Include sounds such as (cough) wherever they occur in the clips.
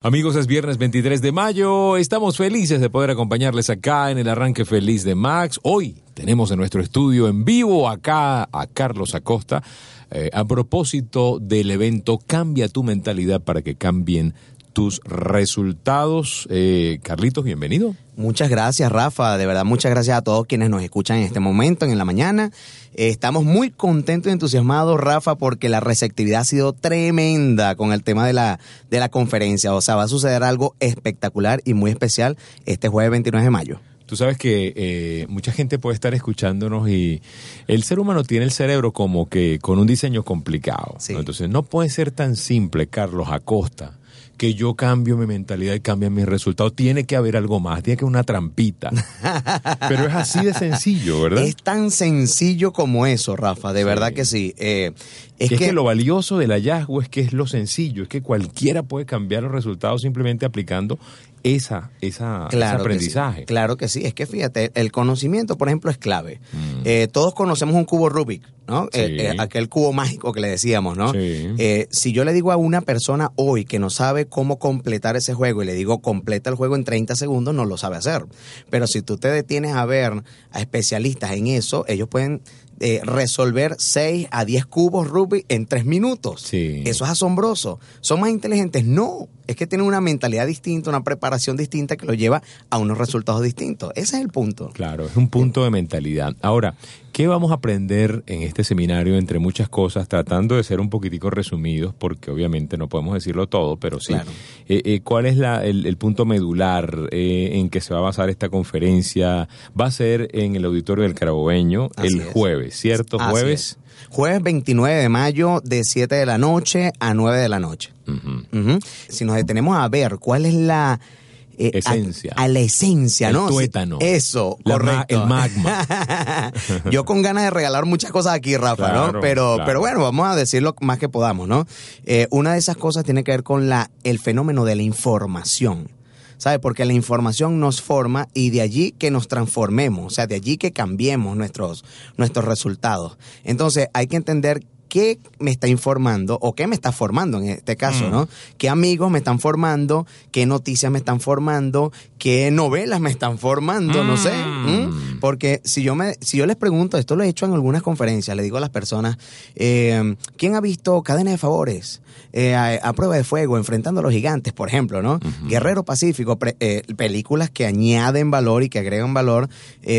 Amigos, es viernes 23 de mayo. Estamos felices de poder acompañarles acá en el arranque feliz de Max. Hoy tenemos en nuestro estudio en vivo acá a Carlos Acosta eh, a propósito del evento Cambia tu mentalidad para que cambien tus resultados. Eh, Carlitos, bienvenido. Muchas gracias, Rafa. De verdad, muchas gracias a todos quienes nos escuchan en este momento, en la mañana. Eh, estamos muy contentos y entusiasmados, Rafa, porque la receptividad ha sido tremenda con el tema de la, de la conferencia. O sea, va a suceder algo espectacular y muy especial este jueves 29 de mayo. Tú sabes que eh, mucha gente puede estar escuchándonos y el ser humano tiene el cerebro como que con un diseño complicado. ¿no? Entonces no puede ser tan simple, Carlos Acosta, que yo cambio mi mentalidad y cambie mis resultados. Tiene que haber algo más, tiene que haber una trampita. (laughs) Pero es así de sencillo, ¿verdad? Es tan sencillo como eso, Rafa, de verdad que sí. Eh, es, que, lo valioso del hallazgo es que es lo sencillo, es que cualquiera puede cambiar los resultados simplemente aplicando esa, esa, ese aprendizaje. claro que sí, es que fíjate, el conocimiento, por ejemplo, es clave. Mm. Eh, todos conocemos un cubo Rubik, ¿no? Eh, eh, aquel cubo mágico que le decíamos, ¿no? si yo le digo a una persona hoy que no sabe cómo completar ese juego y le digo completa el juego en 30 segundos, no lo sabe hacer. Pero si tú te detienes a ver a especialistas en eso, ellos pueden resolver 6 a 10 cubos Rubik en 3 minutos. Eso es asombroso. ¿Son más inteligentes? No es que tienen una mentalidad distinta, una preparación distinta que lo lleva a unos resultados distintos. Ese es el punto. Claro, es un punto de mentalidad. Ahora, ¿qué vamos a aprender en este seminario entre muchas cosas, tratando de ser un poquitico resumidos, porque obviamente no podemos decirlo todo, pero sí. Eh, eh, ¿Cuál es el, punto medular eh, en que se va a basar esta conferencia? Va a ser en el auditorio del Carabobeño el jueves, ¿cierto? jueves. Jueves 29 de mayo de 7 de la noche a 9 de la noche. Si nos detenemos a ver cuál es la... Eh, esencia. A, la esencia, ¿no? El tuétano. Eso, correcto. el magma. (laughs) Yo con ganas de regalar muchas cosas aquí, Rafa, ¿no? Pero, pero bueno, vamos a decirlo más que podamos, ¿no? Eh, una de esas cosas tiene que ver con la, el fenómeno de la información. ¿Sabe? Porque la información nos forma y de allí que nos transformemos, o sea, de allí que cambiemos nuestros, nuestros resultados. Entonces, hay que entender qué me está informando o qué me está formando en este caso, ¿no? ¿Qué amigos me están formando? ¿Qué noticias me están formando? ¿Qué novelas me están formando? No sé. Mm. Porque si yo, me, si yo les pregunto, esto lo he hecho en algunas conferencias, le digo a las personas, eh, ¿quién ha visto Cadena de Favores? Eh, a, prueba de fuego, enfrentando a los gigantes, por ejemplo, ¿no? Guerrero Pacífico, eh, películas que añaden valor y que agregan valor,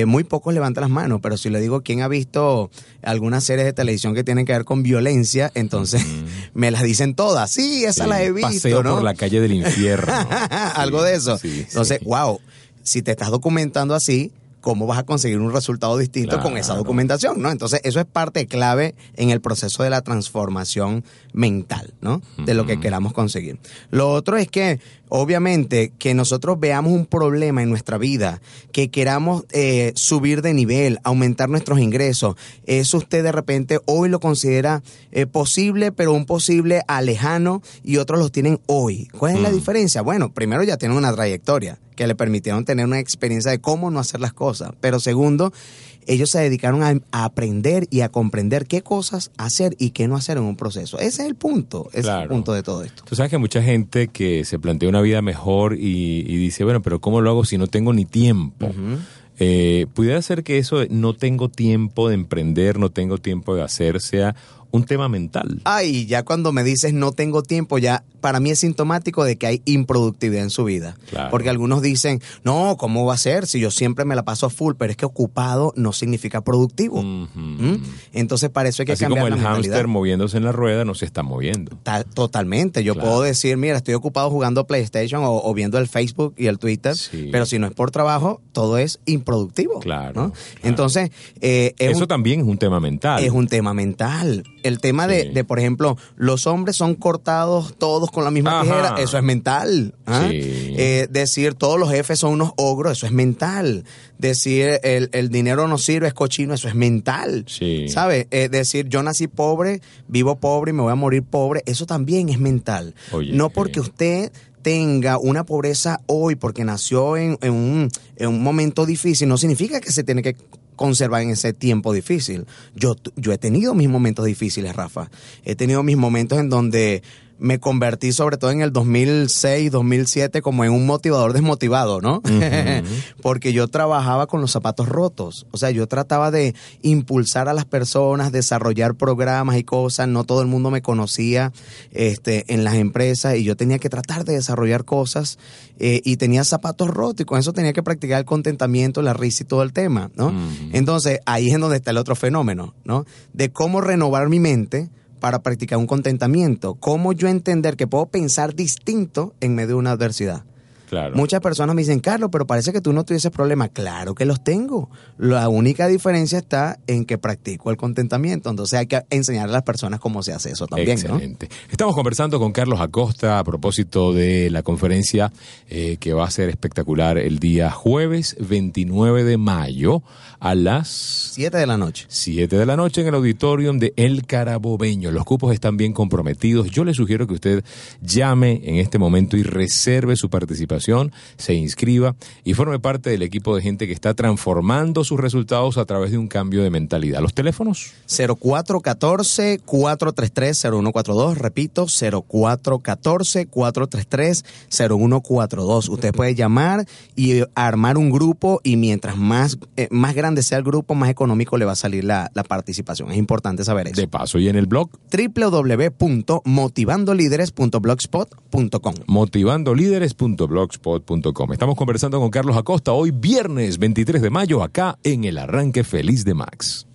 muy pocos levantan las manos, pero si le digo quién ha visto algunas series de televisión que tienen que ver con violencia, entonces (laughs) me las dicen todas. Sí, esa la he visto. Paseo por la calle del infierno. (laughs) Algo de eso. entonces, wow, si te estás documentando así, cómo vas a conseguir un resultado distinto con esa documentación, ¿no? Entonces, eso es parte clave en el proceso de la transformación mental, ¿no? De lo que queramos conseguir. Lo otro es que, obviamente, que nosotros veamos un problema en nuestra vida, que queramos eh, subir de nivel, aumentar nuestros ingresos, eso usted de repente hoy lo considera eh, posible, pero un posible a lejano y otros los tienen hoy. ¿Cuál es la diferencia? Bueno, primero ya tienen una trayectoria que le permitieron tener una experiencia de cómo no hacer las cosas. Pero segundo, ellos se dedicaron a, aprender y a comprender qué cosas hacer y qué no hacer en un proceso. Ese es el punto, ese es el punto de todo esto. Tú sabes que mucha gente que se plantea una vida mejor y, dice, bueno, pero ¿cómo lo hago si no tengo ni tiempo? Eh, pudiera ser que eso no tengo tiempo de emprender, no tengo tiempo de hacer, sea un tema mental. Ay, ya cuando me dices no tengo tiempo, ya para mí es sintomático de que hay improductividad en su vida. Porque algunos dicen, no, ¿cómo va a ser si yo siempre me la paso a full? Pero es que ocupado no significa productivo. ¿Mm? Entonces para eso hay que Así cambiar como el hámster moviéndose en la rueda no se está moviendo. totalmente. Yo puedo decir, mira, estoy ocupado jugando PlayStation o, viendo el Facebook y el Twitter, pero si no es por trabajo, todo es improductivo. Claro. Entonces, eh, eso también es un tema mental. Es un tema mental el tema de, por ejemplo, los hombres son cortados todos con la misma tijera, eso es mental. ¿ah? Eh, decir todos los jefes son unos ogros, eso es mental. Decir el, dinero no sirve, es cochino, eso es mental. ¿Sabe? Eh, decir yo nací pobre, vivo pobre y me voy a morir pobre, eso también es mental. no porque usted tenga una pobreza hoy porque nació en, un, en un momento difícil, no significa que se tiene que conservar en ese tiempo difícil. Yo, yo he tenido mis momentos difíciles, Rafa. He tenido mis momentos en donde me convertí sobre todo en el 2006, 2007 como en un motivador desmotivado, ¿no? (laughs) Porque yo trabajaba con los zapatos rotos. O sea, yo trataba de impulsar a las personas, desarrollar programas y cosas. No todo el mundo me conocía este, en las empresas y yo tenía que tratar de desarrollar cosas eh, y tenía zapatos rotos y con eso tenía que practicar el contentamiento, la risa y todo el tema, ¿no? Entonces, ahí es donde está el otro fenómeno, ¿no? De cómo renovar mi mente para practicar un contentamiento. ¿Cómo yo entender que puedo pensar distinto en medio de una adversidad? Muchas personas me dicen, Carlos, pero parece que tú no tuvieses problemas. Claro que los tengo. La única diferencia está en que practico el contentamiento. Entonces hay que enseñar a las personas cómo se hace eso también. Excelente. Estamos conversando con Carlos Acosta a propósito de la conferencia eh, que va a ser espectacular el día jueves 29 de mayo a las 7 de la noche. 7 de la noche en el auditorium de El Carabobeño. Los cupos están bien comprometidos. Yo le sugiero que usted llame en este momento y reserve su participación, se inscriba y forme parte del equipo de gente que está transformando sus resultados a través de un cambio de mentalidad. ¿Los teléfonos? 0414-433-0142. Repito, 0414-433-0142. Usted puede llamar y armar un grupo y mientras más, eh, más grande sea el grupo, más económico le va a salir la, participación. Es importante saber eso. De paso, ¿y en el blog? www.motivandolíderes.blogspot.com Motivandolíderes.blogspot.com Estamos conversando con Carlos Acosta hoy viernes 23 de mayo acá en el Arranque Feliz de Max.